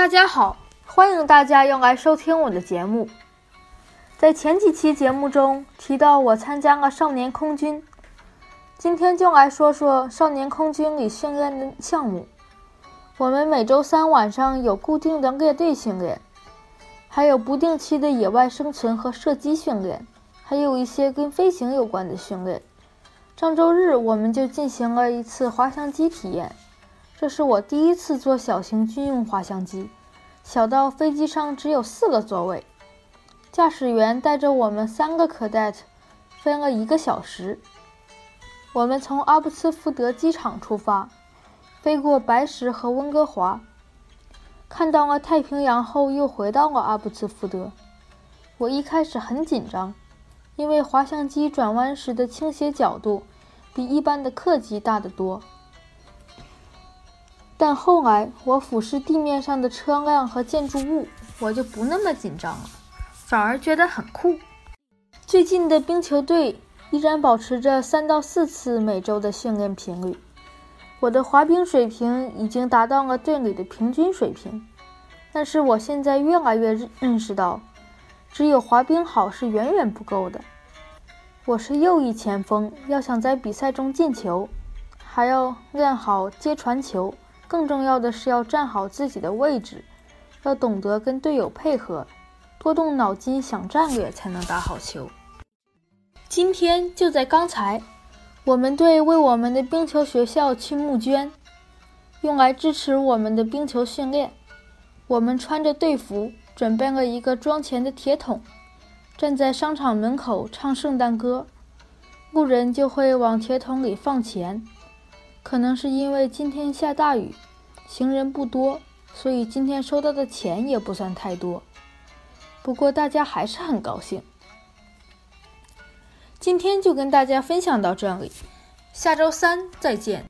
大家好，欢迎大家又来收听我的节目。在前几期节目中提到我参加了少年空军，今天就来说说少年空军里训练的项目。我们每周三晚上有固定的列队训练，还有不定期的野外生存和射击训练，还有一些跟飞行有关的训练。上周日我们就进行了一次滑翔机体验。这是我第一次坐小型军用滑翔机，小到飞机上只有四个座位。驾驶员带着我们三个 cadet 飞了一个小时。我们从阿布茨福德机场出发，飞过白石和温哥华，看到了太平洋后，又回到了阿布茨福德。我一开始很紧张，因为滑翔机转弯时的倾斜角度比一般的客机大得多。但后来我俯视地面上的车辆和建筑物，我就不那么紧张了，反而觉得很酷。最近的冰球队依然保持着三到四次每周的训练频率。我的滑冰水平已经达到了队里的平均水平，但是我现在越来越认识到，只有滑冰好是远远不够的。我是右翼前锋，要想在比赛中进球，还要练好接传球。更重要的是要站好自己的位置，要懂得跟队友配合，多动脑筋想战略，才能打好球。今天就在刚才，我们队为我们的冰球学校去募捐，用来支持我们的冰球训练。我们穿着队服，准备了一个装钱的铁桶，站在商场门口唱圣诞歌，路人就会往铁桶里放钱。可能是因为今天下大雨，行人不多，所以今天收到的钱也不算太多。不过大家还是很高兴。今天就跟大家分享到这里，下周三再见。